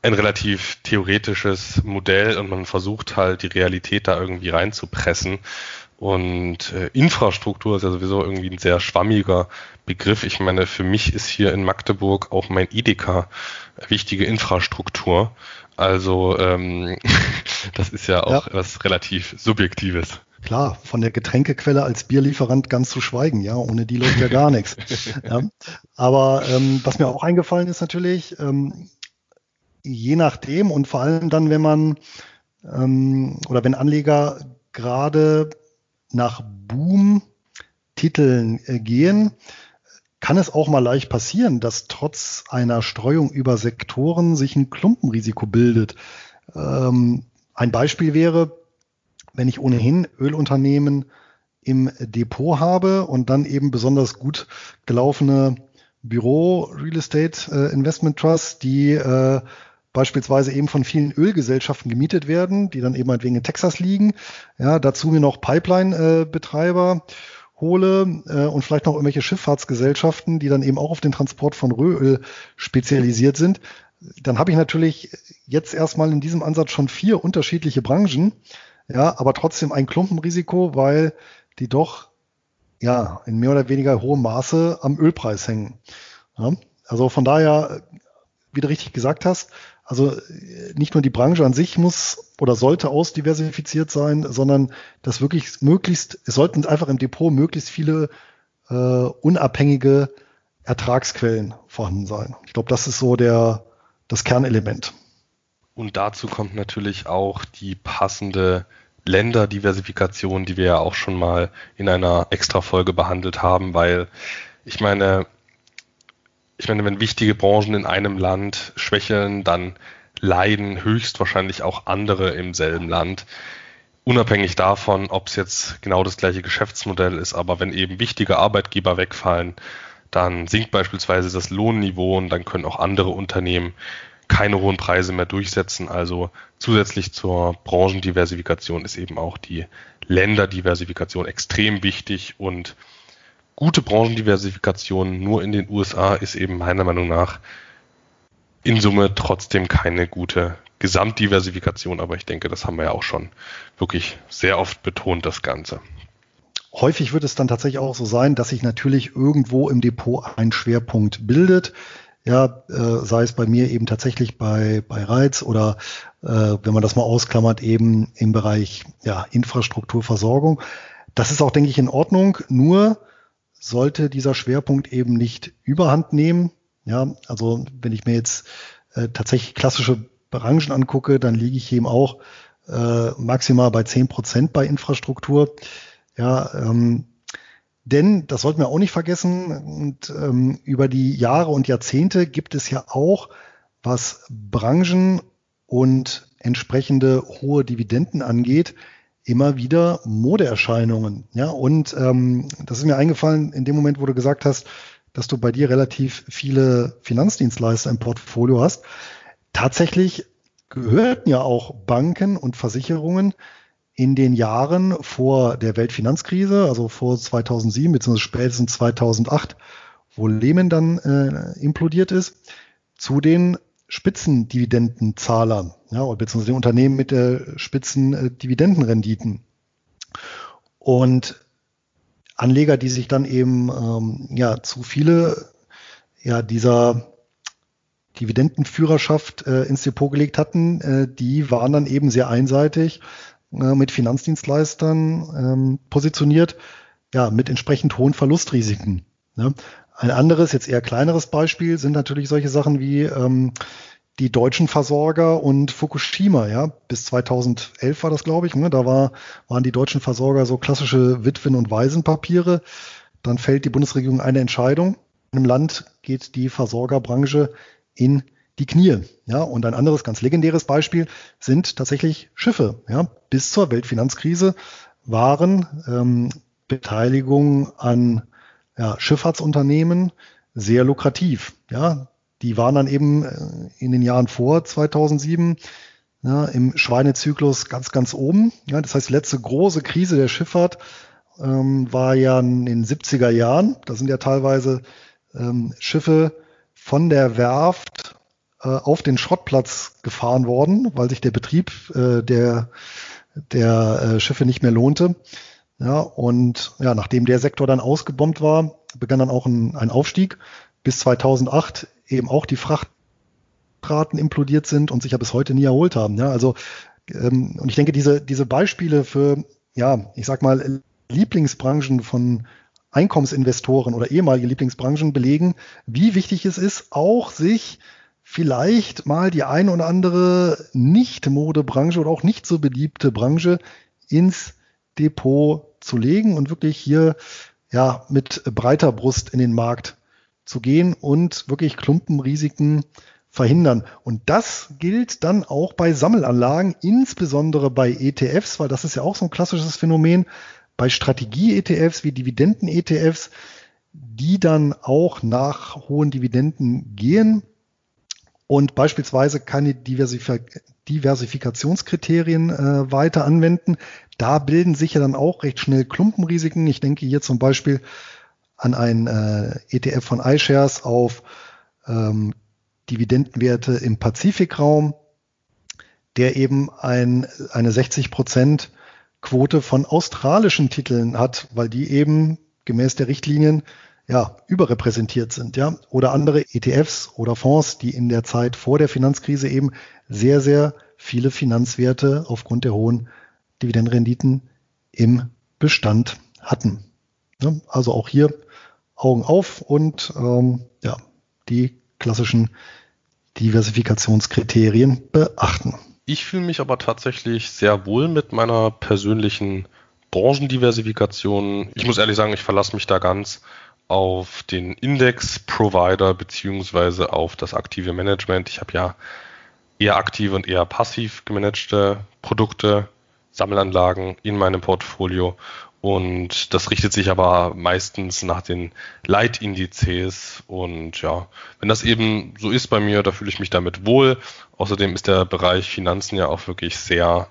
ein relativ theoretisches Modell und man versucht halt die Realität da irgendwie reinzupressen. Und äh, Infrastruktur ist ja sowieso irgendwie ein sehr schwammiger Begriff. Ich meine, für mich ist hier in Magdeburg auch mein Edeka wichtige Infrastruktur. Also ähm, das ist ja auch ja. was relativ Subjektives. Klar, von der Getränkequelle als Bierlieferant ganz zu schweigen, ja, ohne die läuft ja gar nichts. Ja. Aber ähm, was mir auch eingefallen ist natürlich, ähm, je nachdem und vor allem dann, wenn man ähm, oder wenn Anleger gerade nach Boom-Titeln äh, gehen, kann es auch mal leicht passieren, dass trotz einer Streuung über Sektoren sich ein Klumpenrisiko bildet. Ähm, ein Beispiel wäre, wenn ich ohnehin Ölunternehmen im Depot habe und dann eben besonders gut gelaufene Büro Real Estate äh, Investment Trusts, die äh, beispielsweise eben von vielen Ölgesellschaften gemietet werden, die dann eben halt wegen in Texas liegen. Ja, dazu mir noch Pipeline-Betreiber hole äh, und vielleicht noch irgendwelche Schifffahrtsgesellschaften, die dann eben auch auf den Transport von Rohöl spezialisiert sind. Dann habe ich natürlich jetzt erstmal in diesem Ansatz schon vier unterschiedliche Branchen, ja, aber trotzdem ein Klumpenrisiko, weil die doch ja in mehr oder weniger hohem Maße am Ölpreis hängen. Ja, also von daher, wie du richtig gesagt hast, also äh, nicht nur die Branche an sich muss oder sollte ausdiversifiziert sein, sondern dass wirklich möglichst, es sollten einfach im Depot möglichst viele äh, unabhängige Ertragsquellen vorhanden sein. Ich glaube, das ist so der, das Kernelement. Und dazu kommt natürlich auch die passende Länderdiversifikation, die wir ja auch schon mal in einer Extra-Folge behandelt haben, weil ich meine, ich meine, wenn wichtige Branchen in einem Land schwächeln, dann leiden höchstwahrscheinlich auch andere im selben Land. Unabhängig davon, ob es jetzt genau das gleiche Geschäftsmodell ist, aber wenn eben wichtige Arbeitgeber wegfallen, dann sinkt beispielsweise das Lohnniveau und dann können auch andere Unternehmen keine hohen Preise mehr durchsetzen. Also zusätzlich zur Branchendiversifikation ist eben auch die Länderdiversifikation extrem wichtig und gute Branchendiversifikation nur in den USA ist eben meiner Meinung nach in Summe trotzdem keine gute Gesamtdiversifikation, aber ich denke, das haben wir ja auch schon wirklich sehr oft betont, das Ganze. Häufig wird es dann tatsächlich auch so sein, dass sich natürlich irgendwo im Depot ein Schwerpunkt bildet. Ja, äh, sei es bei mir eben tatsächlich bei, bei Reiz oder äh, wenn man das mal ausklammert, eben im Bereich ja, Infrastrukturversorgung. Das ist auch, denke ich, in Ordnung. Nur sollte dieser Schwerpunkt eben nicht überhand nehmen. Ja, also wenn ich mir jetzt äh, tatsächlich klassische Branchen angucke, dann liege ich eben auch äh, maximal bei zehn Prozent bei Infrastruktur. Ja, ähm, denn, das sollten wir auch nicht vergessen, und ähm, über die Jahre und Jahrzehnte gibt es ja auch, was Branchen und entsprechende hohe Dividenden angeht, immer wieder Modeerscheinungen. Ja, und ähm, das ist mir eingefallen in dem Moment, wo du gesagt hast, dass du bei dir relativ viele Finanzdienstleister im Portfolio hast. Tatsächlich gehörten ja auch Banken und Versicherungen in den Jahren vor der Weltfinanzkrise, also vor 2007 bzw. spätestens 2008, wo Lehman dann äh, implodiert ist, zu den Spitzendividendenzahlern, ja, beziehungsweise den Unternehmen mit der Spitzendividendenrenditen. Und Anleger, die sich dann eben ähm, ja zu viele ja dieser Dividendenführerschaft äh, ins Depot gelegt hatten, äh, die waren dann eben sehr einseitig äh, mit Finanzdienstleistern ähm, positioniert, ja, mit entsprechend hohen Verlustrisiken. Ne? Ein anderes, jetzt eher kleineres Beispiel sind natürlich solche Sachen wie ähm, die deutschen Versorger und Fukushima, ja, bis 2011 war das, glaube ich. Ne? Da war, waren die deutschen Versorger so klassische Witwen- und Waisenpapiere. Dann fällt die Bundesregierung eine Entscheidung. Im Land geht die Versorgerbranche in die Knie. Ja, und ein anderes ganz legendäres Beispiel sind tatsächlich Schiffe. Ja, bis zur Weltfinanzkrise waren ähm, Beteiligungen an ja, Schifffahrtsunternehmen sehr lukrativ. Ja, die waren dann eben äh, in den Jahren vor 2007 ja, im Schweinezyklus ganz, ganz oben. Ja, das heißt, die letzte große Krise der Schifffahrt ähm, war ja in den 70er Jahren. Da sind ja teilweise ähm, Schiffe von der Werft äh, auf den Schrottplatz gefahren worden, weil sich der Betrieb äh, der, der äh, Schiffe nicht mehr lohnte. Ja, und ja, nachdem der Sektor dann ausgebombt war, begann dann auch ein, ein Aufstieg. Bis 2008 eben auch die Frachtraten implodiert sind und sich ja bis heute nie erholt haben. Ja, also ähm, und ich denke, diese, diese Beispiele für, ja, ich sag mal, Lieblingsbranchen von Einkommensinvestoren oder ehemalige Lieblingsbranchen belegen, wie wichtig es ist, auch sich vielleicht mal die eine oder andere Nicht-Modebranche oder auch nicht so beliebte Branche ins Depot zu legen und wirklich hier ja mit breiter Brust in den Markt zu gehen und wirklich Klumpenrisiken verhindern. Und das gilt dann auch bei Sammelanlagen, insbesondere bei ETFs, weil das ist ja auch so ein klassisches Phänomen, bei Strategie-ETFs wie Dividenden-ETFs, die dann auch nach hohen Dividenden gehen und beispielsweise keine Diversifik Diversifikationskriterien äh, weiter anwenden. Da bilden sich ja dann auch recht schnell Klumpenrisiken. Ich denke hier zum Beispiel an ein äh, ETF von iShares auf ähm, Dividendenwerte im Pazifikraum, der eben ein, eine 60 Prozent Quote von australischen Titeln hat, weil die eben gemäß der Richtlinien ja überrepräsentiert sind, ja, oder andere ETFs oder Fonds, die in der Zeit vor der Finanzkrise eben sehr sehr viele Finanzwerte aufgrund der hohen Dividendenrenditen im Bestand hatten. Ja, also auch hier Augen auf und ähm, ja, die klassischen Diversifikationskriterien beachten. Ich fühle mich aber tatsächlich sehr wohl mit meiner persönlichen Branchendiversifikation. Ich muss ehrlich sagen, ich verlasse mich da ganz auf den Index-Provider beziehungsweise auf das aktive Management. Ich habe ja eher aktive und eher passiv gemanagte Produkte, Sammelanlagen in meinem Portfolio und das richtet sich aber meistens nach den Leitindizes. Und ja, wenn das eben so ist bei mir, da fühle ich mich damit wohl. Außerdem ist der Bereich Finanzen ja auch wirklich sehr,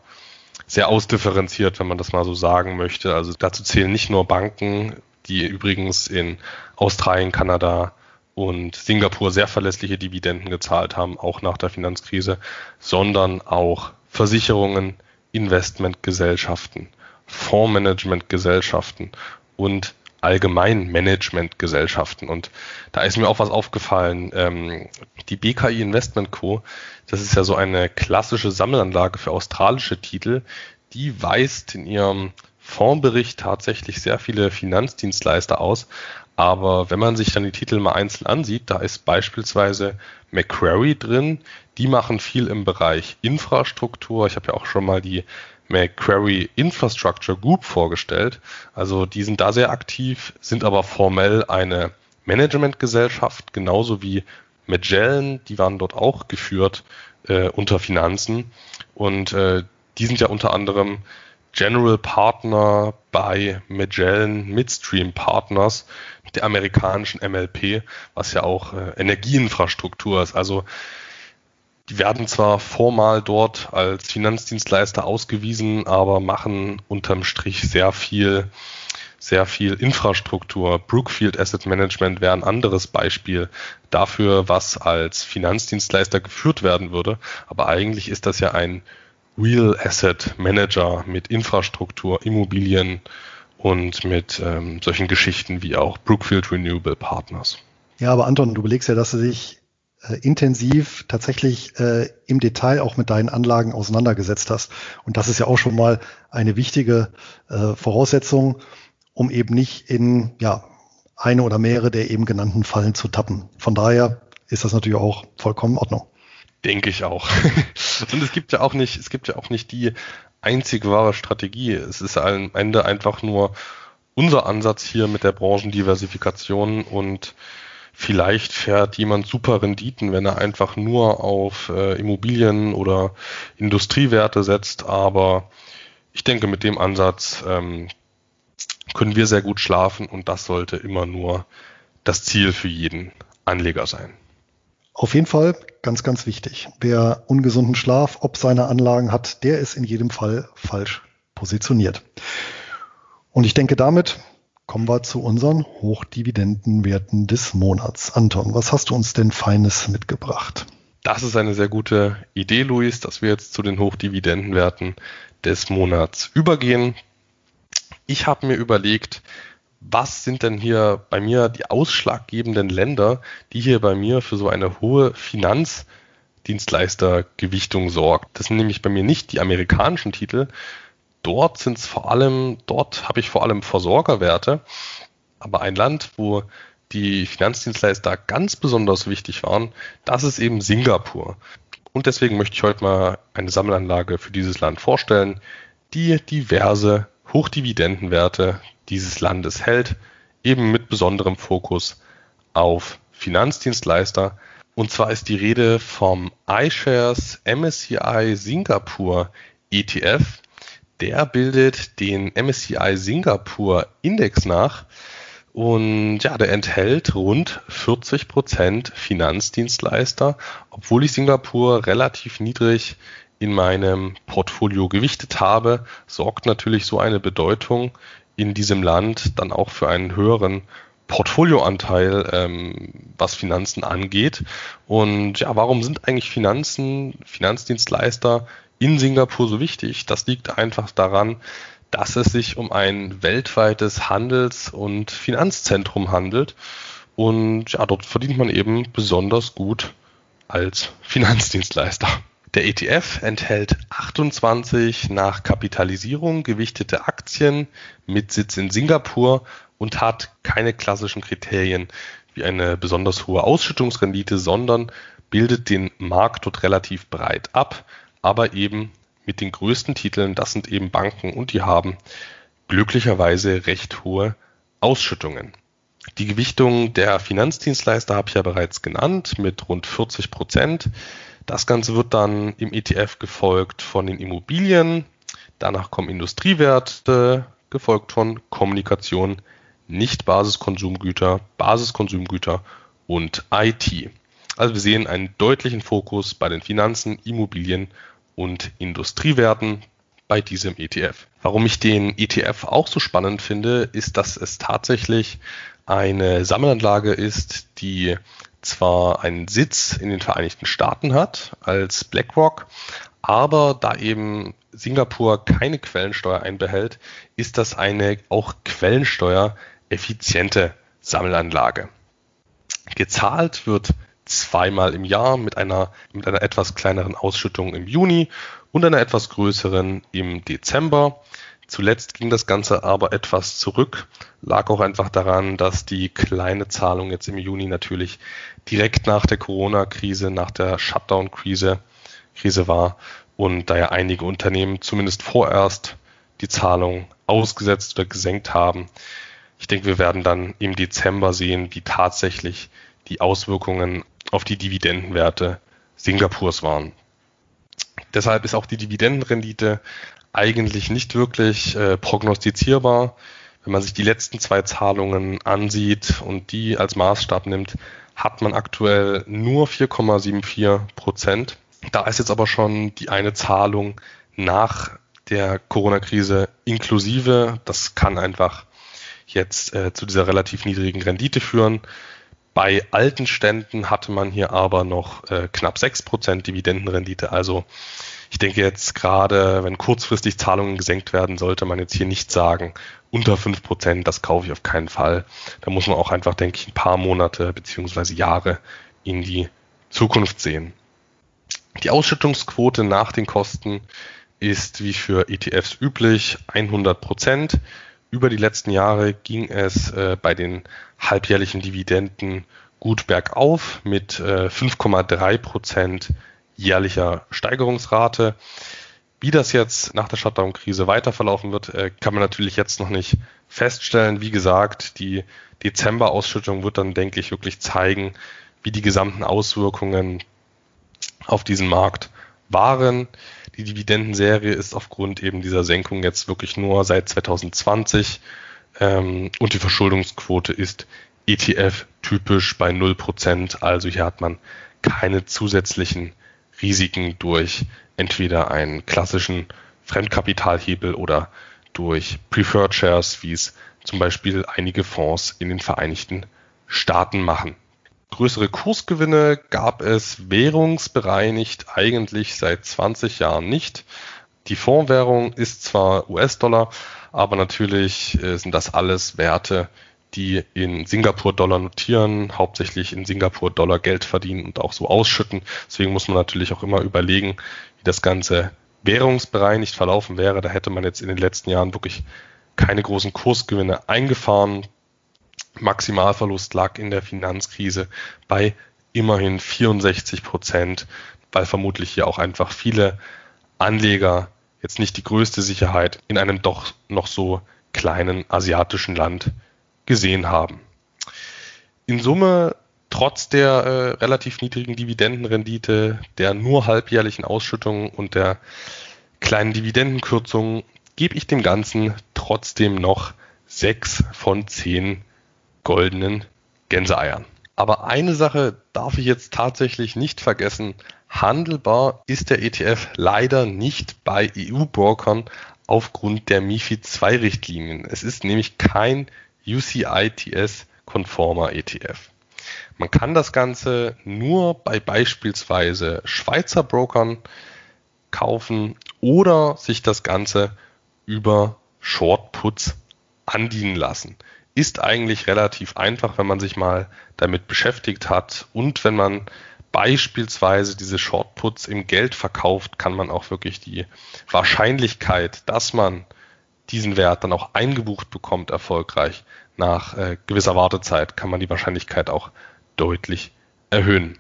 sehr ausdifferenziert, wenn man das mal so sagen möchte. Also dazu zählen nicht nur Banken, die übrigens in Australien, Kanada und Singapur sehr verlässliche Dividenden gezahlt haben, auch nach der Finanzkrise, sondern auch Versicherungen, Investmentgesellschaften Fondsmanagementgesellschaften und allgemein Managementgesellschaften. Und da ist mir auch was aufgefallen. Ähm, die BKI Investment Co., das ist ja so eine klassische Sammelanlage für australische Titel, die weist in ihrem Fondsbericht tatsächlich sehr viele Finanzdienstleister aus. Aber wenn man sich dann die Titel mal einzeln ansieht, da ist beispielsweise Macquarie drin. Die machen viel im Bereich Infrastruktur. Ich habe ja auch schon mal die Macquarie Infrastructure Group vorgestellt. Also die sind da sehr aktiv, sind aber formell eine Managementgesellschaft, genauso wie Magellan, die waren dort auch geführt äh, unter Finanzen. Und äh, die sind ja unter anderem General Partner bei Magellan Midstream Partners, der amerikanischen MLP, was ja auch äh, Energieinfrastruktur ist. Also die werden zwar formal dort als Finanzdienstleister ausgewiesen, aber machen unterm Strich sehr viel, sehr viel Infrastruktur. Brookfield Asset Management wäre ein anderes Beispiel dafür, was als Finanzdienstleister geführt werden würde. Aber eigentlich ist das ja ein Real Asset Manager mit Infrastruktur, Immobilien und mit ähm, solchen Geschichten wie auch Brookfield Renewable Partners. Ja, aber Anton, du belegst ja, dass du dich äh, intensiv tatsächlich äh, im Detail auch mit deinen Anlagen auseinandergesetzt hast. Und das ist ja auch schon mal eine wichtige äh, Voraussetzung, um eben nicht in ja, eine oder mehrere der eben genannten Fallen zu tappen. Von daher ist das natürlich auch vollkommen in Ordnung. Denke ich auch. Und es gibt ja auch nicht, es gibt ja auch nicht die einzig wahre Strategie. Es ist am Ende einfach nur unser Ansatz hier mit der Branchendiversifikation und vielleicht fährt jemand super Renditen, wenn er einfach nur auf äh, Immobilien oder Industriewerte setzt. Aber ich denke, mit dem Ansatz ähm, können wir sehr gut schlafen und das sollte immer nur das Ziel für jeden Anleger sein. Auf jeden Fall ganz, ganz wichtig. Wer ungesunden Schlaf ob seine Anlagen hat, der ist in jedem Fall falsch positioniert. Und ich denke, damit kommen wir zu unseren Hochdividendenwerten des Monats. Anton, was hast du uns denn Feines mitgebracht? Das ist eine sehr gute Idee, Luis, dass wir jetzt zu den Hochdividendenwerten des Monats übergehen. Ich habe mir überlegt, was sind denn hier bei mir die ausschlaggebenden Länder, die hier bei mir für so eine hohe Finanzdienstleistergewichtung sorgt. Das sind nämlich bei mir nicht die amerikanischen Titel. Dort sind es vor allem, dort habe ich vor allem Versorgerwerte. Aber ein Land, wo die Finanzdienstleister ganz besonders wichtig waren, das ist eben Singapur. Und deswegen möchte ich heute mal eine Sammelanlage für dieses Land vorstellen, die diverse Hochdividendenwerte dieses Landes hält, eben mit besonderem Fokus auf Finanzdienstleister. Und zwar ist die Rede vom iShares MSCI Singapur ETF. Der bildet den MSCI Singapur Index nach. Und ja, der enthält rund 40 Prozent Finanzdienstleister, obwohl ich Singapur relativ niedrig in meinem Portfolio gewichtet habe, sorgt natürlich so eine Bedeutung in diesem Land dann auch für einen höheren Portfolioanteil, ähm, was Finanzen angeht. Und ja, warum sind eigentlich Finanzen, Finanzdienstleister in Singapur so wichtig? Das liegt einfach daran, dass es sich um ein weltweites Handels- und Finanzzentrum handelt. Und ja, dort verdient man eben besonders gut als Finanzdienstleister. Der ETF enthält 28 nach Kapitalisierung gewichtete Aktien mit Sitz in Singapur und hat keine klassischen Kriterien wie eine besonders hohe Ausschüttungsrendite, sondern bildet den Markt dort relativ breit ab, aber eben mit den größten Titeln, das sind eben Banken und die haben glücklicherweise recht hohe Ausschüttungen. Die Gewichtung der Finanzdienstleister habe ich ja bereits genannt mit rund 40 Prozent. Das Ganze wird dann im ETF gefolgt von den Immobilien, danach kommen Industriewerte, gefolgt von Kommunikation, Nicht-Basiskonsumgüter, Basiskonsumgüter und IT. Also wir sehen einen deutlichen Fokus bei den Finanzen, Immobilien und Industriewerten bei diesem ETF. Warum ich den ETF auch so spannend finde, ist, dass es tatsächlich eine Sammelanlage ist, die zwar einen Sitz in den Vereinigten Staaten hat als BlackRock, aber da eben Singapur keine Quellensteuer einbehält, ist das eine auch quellensteuereffiziente Sammelanlage. Gezahlt wird zweimal im Jahr mit einer, mit einer etwas kleineren Ausschüttung im Juni und einer etwas größeren im Dezember. Zuletzt ging das Ganze aber etwas zurück, lag auch einfach daran, dass die kleine Zahlung jetzt im Juni natürlich direkt nach der Corona-Krise, nach der Shutdown-Krise Krise war und da ja einige Unternehmen zumindest vorerst die Zahlung ausgesetzt oder gesenkt haben. Ich denke, wir werden dann im Dezember sehen, wie tatsächlich die Auswirkungen auf die Dividendenwerte Singapurs waren. Deshalb ist auch die Dividendenrendite eigentlich nicht wirklich äh, prognostizierbar. Wenn man sich die letzten zwei Zahlungen ansieht und die als Maßstab nimmt, hat man aktuell nur 4,74 Prozent. Da ist jetzt aber schon die eine Zahlung nach der Corona-Krise inklusive. Das kann einfach jetzt äh, zu dieser relativ niedrigen Rendite führen. Bei alten Ständen hatte man hier aber noch äh, knapp 6% Dividendenrendite. Also ich denke jetzt gerade, wenn kurzfristig Zahlungen gesenkt werden, sollte man jetzt hier nicht sagen, unter fünf Prozent, das kaufe ich auf keinen Fall. Da muss man auch einfach, denke ich, ein paar Monate beziehungsweise Jahre in die Zukunft sehen. Die Ausschüttungsquote nach den Kosten ist wie für ETFs üblich 100 Prozent. Über die letzten Jahre ging es äh, bei den halbjährlichen Dividenden gut bergauf mit äh, 5,3 Prozent jährlicher Steigerungsrate. Wie das jetzt nach der Shutdown-Krise weiter verlaufen wird, äh, kann man natürlich jetzt noch nicht feststellen. Wie gesagt, die Dezember-Ausschüttung wird dann, denke ich, wirklich zeigen, wie die gesamten Auswirkungen auf diesen Markt waren. Die Dividendenserie ist aufgrund eben dieser Senkung jetzt wirklich nur seit 2020 Ähm, und die Verschuldungsquote ist ETF typisch bei 0%. Also hier hat man keine zusätzlichen Risiken durch entweder einen klassischen Fremdkapitalhebel oder durch Preferred Shares, wie es zum Beispiel einige Fonds in den Vereinigten Staaten machen. Größere Kursgewinne gab es währungsbereinigt eigentlich seit 20 Jahren nicht. Die Fondswährung ist zwar US-Dollar, aber natürlich äh, sind das alles Werte, die in Singapur-Dollar notieren, hauptsächlich in Singapur-Dollar Geld verdienen und auch so ausschütten. Deswegen muss man natürlich auch immer überlegen, wie das Ganze währungsbereinigt verlaufen wäre. Da hätte man jetzt in den letzten Jahren wirklich keine großen Kursgewinne eingefahren. Maximalverlust lag in der Finanzkrise bei immerhin 64 Prozent, weil vermutlich hier auch einfach viele Anleger jetzt nicht die größte Sicherheit in einem doch noch so kleinen asiatischen Land gesehen haben. In Summe, trotz der äh, relativ niedrigen Dividendenrendite, der nur halbjährlichen Ausschüttungen und der kleinen Dividendenkürzungen, gebe ich dem Ganzen trotzdem noch sechs von zehn goldenen Gänseeiern. Aber eine Sache darf ich jetzt tatsächlich nicht vergessen. Handelbar ist der ETF leider nicht bei EU-Brokern aufgrund der MIFID II-Richtlinien. Es ist nämlich kein UCITS-konformer ETF. Man kann das Ganze nur bei beispielsweise Schweizer Brokern kaufen oder sich das Ganze über Shortputs andienen lassen ist eigentlich relativ einfach, wenn man sich mal damit beschäftigt hat und wenn man beispielsweise diese Shortputs im Geld verkauft, kann man auch wirklich die Wahrscheinlichkeit, dass man diesen Wert dann auch eingebucht bekommt, erfolgreich nach äh, gewisser Wartezeit, kann man die Wahrscheinlichkeit auch deutlich erhöhen.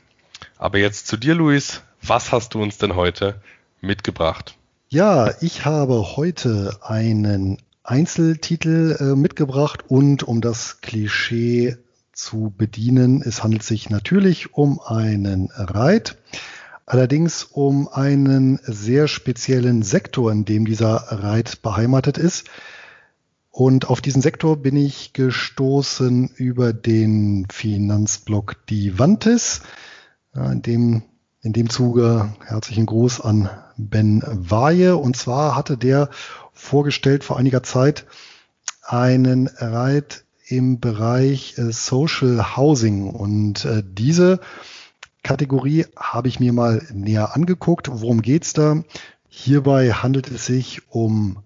Aber jetzt zu dir, Luis. Was hast du uns denn heute mitgebracht? Ja, ich habe heute einen Einzeltitel äh, mitgebracht und um das Klischee zu bedienen, es handelt sich natürlich um einen Reit, allerdings um einen sehr speziellen Sektor, in dem dieser Reit beheimatet ist. Und auf diesen Sektor bin ich gestoßen über den Finanzblock Divantis. In dem, in dem Zuge herzlichen Gruß an Ben Weihe. Und zwar hatte der vorgestellt vor einiger Zeit einen Reit im Bereich äh, Social Housing und äh, diese Kategorie habe ich mir mal näher angeguckt. Worum geht's da? Hierbei handelt es sich um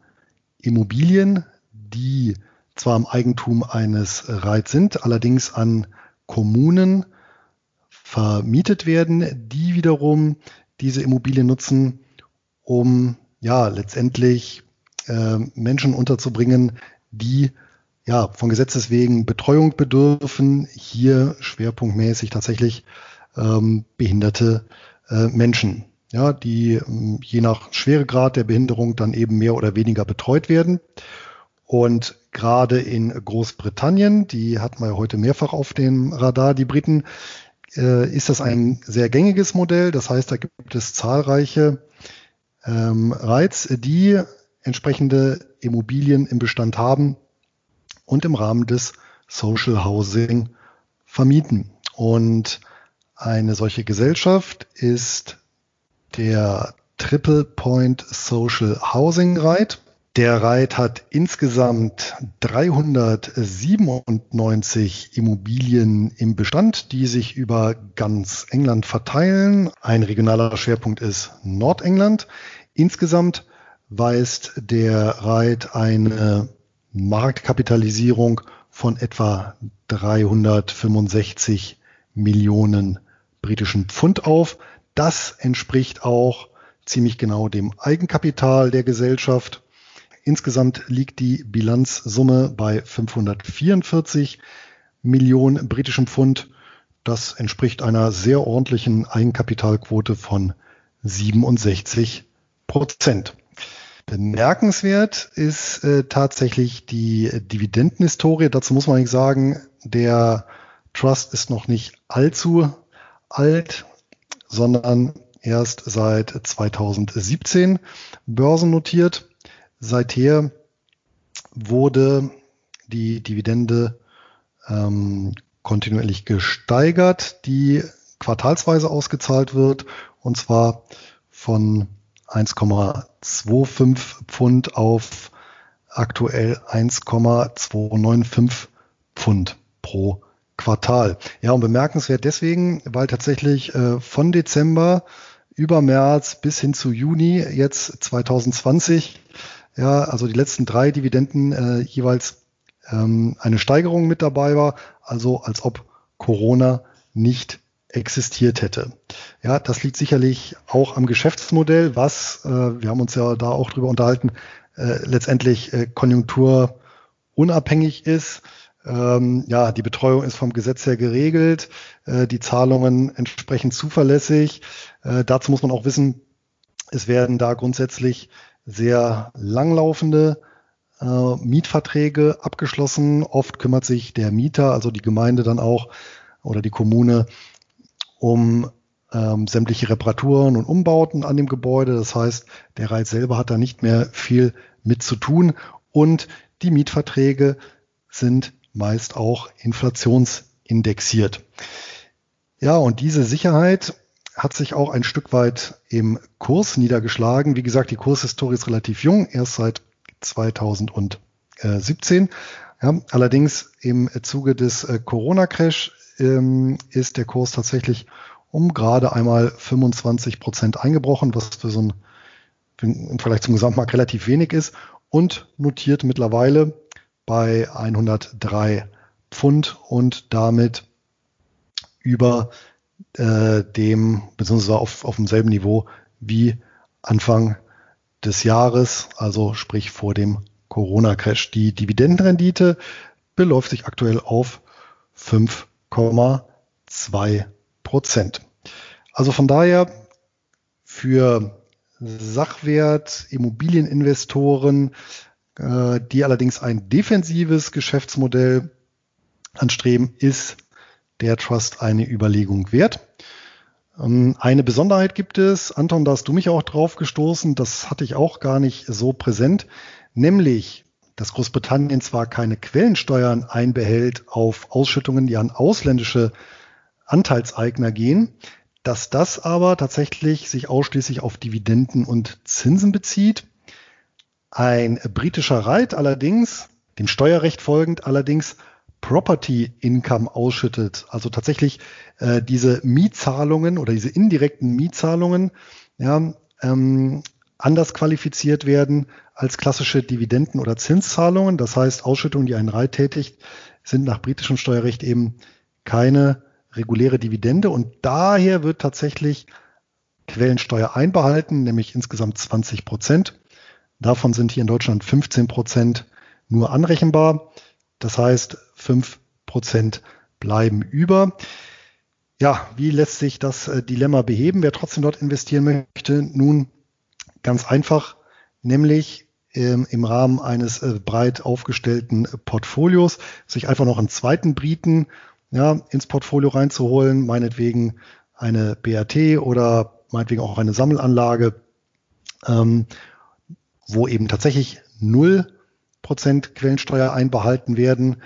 Immobilien, die zwar im Eigentum eines Reits sind, allerdings an Kommunen vermietet werden, die wiederum diese Immobilien nutzen, um ja letztendlich äh, Menschen unterzubringen, die ja von Gesetzes wegen Betreuung bedürfen. Hier schwerpunktmäßig tatsächlich ähm, behinderte äh, Menschen, ja, die ähm, je nach Schweregrad der Behinderung dann eben mehr oder weniger betreut werden. Und gerade in Großbritannien, die hat man ja heute mehrfach auf dem Radar, die Briten, äh, ist das ein sehr gängiges Modell. Das heißt, da gibt es zahlreiche ähm, Reiz, die entsprechende Immobilien im Bestand haben und im Rahmen des Social Housing vermieten. Und eine solche Gesellschaft ist der Triple Point Social Housing Reit. Der Reit hat insgesamt 397 Immobilien im Bestand, die sich über ganz England verteilen. Ein regionaler Schwerpunkt ist Nordengland. Insgesamt weist der Reit eine Marktkapitalisierung von etwa 365 Millionen britischen Pfund auf. Das entspricht auch ziemlich genau dem Eigenkapital der Gesellschaft. Insgesamt liegt die Bilanzsumme bei 544 Millionen britischen Pfund. Das entspricht einer sehr ordentlichen Eigenkapitalquote von 67 Prozent. Bemerkenswert ist äh, tatsächlich die Dividendenhistorie. Dazu muss man nicht sagen, der Trust ist noch nicht allzu alt, sondern erst seit 2017 börsennotiert. Seither wurde die Dividende ähm, kontinuierlich gesteigert, die quartalsweise ausgezahlt wird, und zwar von 1,25 Pfund auf aktuell 1,295 Pfund pro Quartal. Ja, und bemerkenswert deswegen, weil tatsächlich äh, von Dezember über März bis hin zu Juni jetzt 2020, ja, also die letzten drei Dividenden äh, jeweils ähm, eine Steigerung mit dabei war, also als ob Corona nicht existiert hätte. Ja, das liegt sicherlich auch am Geschäftsmodell, was, äh, wir haben uns ja da auch drüber unterhalten, äh, letztendlich äh, konjunkturunabhängig ist. Ähm, ja, die Betreuung ist vom Gesetz her geregelt, äh, die Zahlungen entsprechend zuverlässig. Äh, dazu muss man auch wissen, es werden da grundsätzlich sehr langlaufende äh, Mietverträge abgeschlossen. Oft kümmert sich der Mieter, also die Gemeinde dann auch oder die Kommune, um ähm, sämtliche Reparaturen und Umbauten an dem Gebäude. Das heißt, der Reiz selber hat da nicht mehr viel mit zu tun und die Mietverträge sind meist auch inflationsindexiert. Ja, und diese Sicherheit hat sich auch ein Stück weit im Kurs niedergeschlagen. Wie gesagt, die Kurshistorie ist relativ jung, erst seit 2017. Ja, allerdings im Zuge des äh, Corona-Crash ähm, ist der Kurs tatsächlich um gerade einmal 25 Prozent eingebrochen, was für so ein im Vergleich zum Gesamtmarkt relativ wenig ist und notiert mittlerweile bei 103 Pfund und damit über äh, dem, beziehungsweise auf, auf demselben Niveau wie Anfang des Jahres, also sprich vor dem Corona-Crash. Die Dividendenrendite beläuft sich aktuell auf 5,2 Prozent. Also von daher für Sachwert, Immobilieninvestoren, äh, die allerdings ein defensives Geschäftsmodell anstreben, ist der Trust eine Überlegung wert. Ähm, eine Besonderheit gibt es, Anton, da hast du mich auch drauf gestoßen, das hatte ich auch gar nicht so präsent, nämlich, dass Großbritannien zwar keine Quellensteuern einbehält auf Ausschüttungen, die an ausländische Anteilseigner gehen, dass das aber tatsächlich sich ausschließlich auf Dividenden und Zinsen bezieht. Ein britischer Reit allerdings, dem Steuerrecht folgend allerdings Property Income ausschüttet, also tatsächlich äh, diese Mietzahlungen oder diese indirekten Mietzahlungen ja, ähm, anders qualifiziert werden als klassische Dividenden- oder Zinszahlungen. Das heißt, Ausschüttungen, die ein Reit tätigt, sind nach britischem Steuerrecht eben keine reguläre Dividende und daher wird tatsächlich Quellensteuer einbehalten, nämlich insgesamt 20 Prozent. Davon sind hier in Deutschland 15 Prozent nur anrechenbar. Das heißt, 5% bleiben über. Ja, wie lässt sich das äh, Dilemma beheben? Wer trotzdem dort investieren möchte, nun ganz einfach, nämlich ähm, im Rahmen eines äh, breit aufgestellten Portfolios sich einfach noch einen zweiten Briten ja, ins Portfolio reinzuholen, meinetwegen eine BAT oder meinetwegen auch eine Sammelanlage, ähm, wo eben tatsächlich null Prozent Quellensteuer einbehalten werden.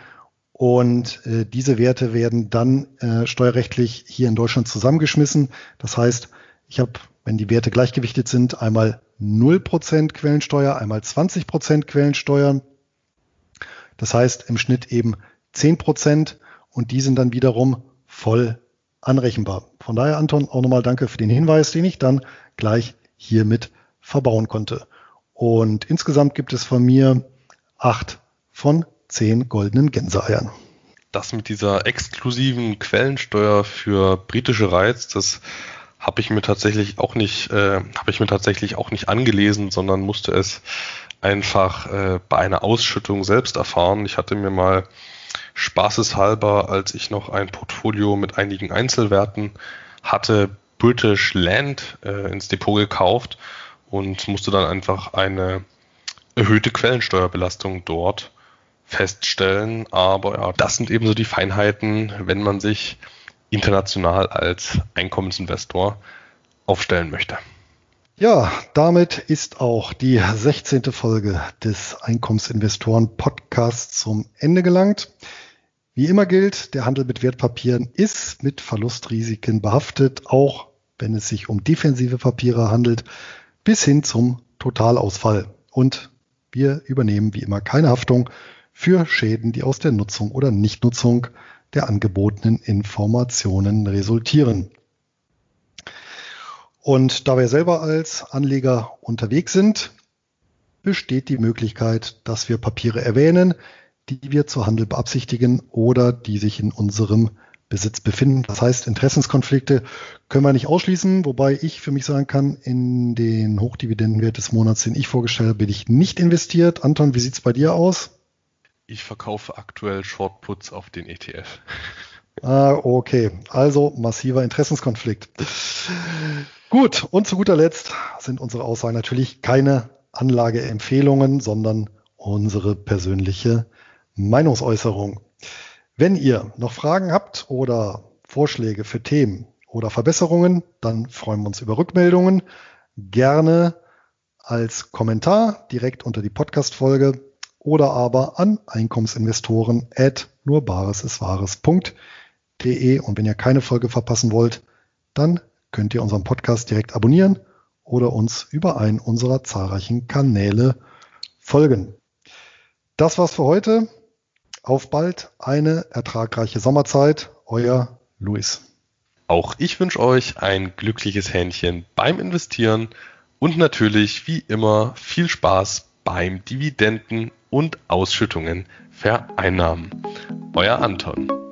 Und äh, diese Werte werden dann äh, steuerrechtlich hier in Deutschland zusammengeschmissen. Das heißt, ich habe, wenn die Werte gleichgewichtet sind, einmal 0% Quellensteuer, einmal 20% Quellensteuer. Das heißt im Schnitt eben 10% und die sind dann wiederum voll anrechenbar. Von daher, Anton, auch nochmal danke für den Hinweis, den ich dann gleich hiermit verbauen konnte. Und insgesamt gibt es von mir acht von zehn goldenen Gänseeiern. Das mit dieser exklusiven Quellensteuer für britische Reiz, das habe ich mir tatsächlich auch nicht, äh, habe ich mir tatsächlich auch nicht angelesen, sondern musste es einfach äh, bei einer Ausschüttung selbst erfahren. Ich hatte mir mal spaßeshalber, als ich noch ein Portfolio mit einigen Einzelwerten hatte, British Land äh, ins Depot gekauft und musste dann einfach eine erhöhte Quellensteuerbelastung dort feststellen. Aber ja, das sind eben so die Feinheiten, wenn man sich international als Einkommensinvestor aufstellen möchte. Ja, damit ist auch die 16. Folge des Einkommensinvestoren Podcasts zum Ende gelangt. Wie immer gilt, der Handel mit Wertpapieren ist mit Verlustrisiken behaftet, auch wenn es sich um defensive Papiere handelt, bis hin zum Totalausfall. Und wir übernehmen wie immer keine Haftung für Schäden, die aus der Nutzung oder Nichtnutzung der angebotenen Informationen resultieren. Und da wir selber als Anleger unterwegs sind, besteht die Möglichkeit, dass wir Papiere erwähnen, die wir zu Handel beabsichtigen oder die sich in unserem Besitz befinden. Das heißt, Interessenskonflikte können wir nicht ausschließen, wobei ich für mich sagen kann, in den Hochdividendenwert des Monats, den ich vorgestellt habe, bin ich nicht investiert. Anton, wie sieht's bei dir aus? Ich verkaufe aktuell Shortputs auf den ETF. Ah, okay. Also massiver Interessenskonflikt. Gut, und zu guter Letzt sind unsere Aussagen natürlich keine Anlageempfehlungen, sondern unsere persönliche Meinungsäußerung. Wenn ihr noch Fragen habt oder Vorschläge für Themen oder Verbesserungen, dann freuen wir uns über Rückmeldungen. Gerne als Kommentar direkt unter die Podcast-Folge oder aber an Einkommensinvestoren at nurbaresiswahres.de. Und wenn ihr keine Folge verpassen wollt, dann könnt ihr unseren Podcast direkt abonnieren oder uns über einen unserer zahlreichen Kanäle folgen. Das war's für heute. Auf bald eine ertragreiche Sommerzeit. Euer Luis. Auch ich wünsche euch ein glückliches Händchen beim Investieren und natürlich wie immer viel Spaß beim Dividenden und Ausschüttungen vereinnahmen. Euer Anton.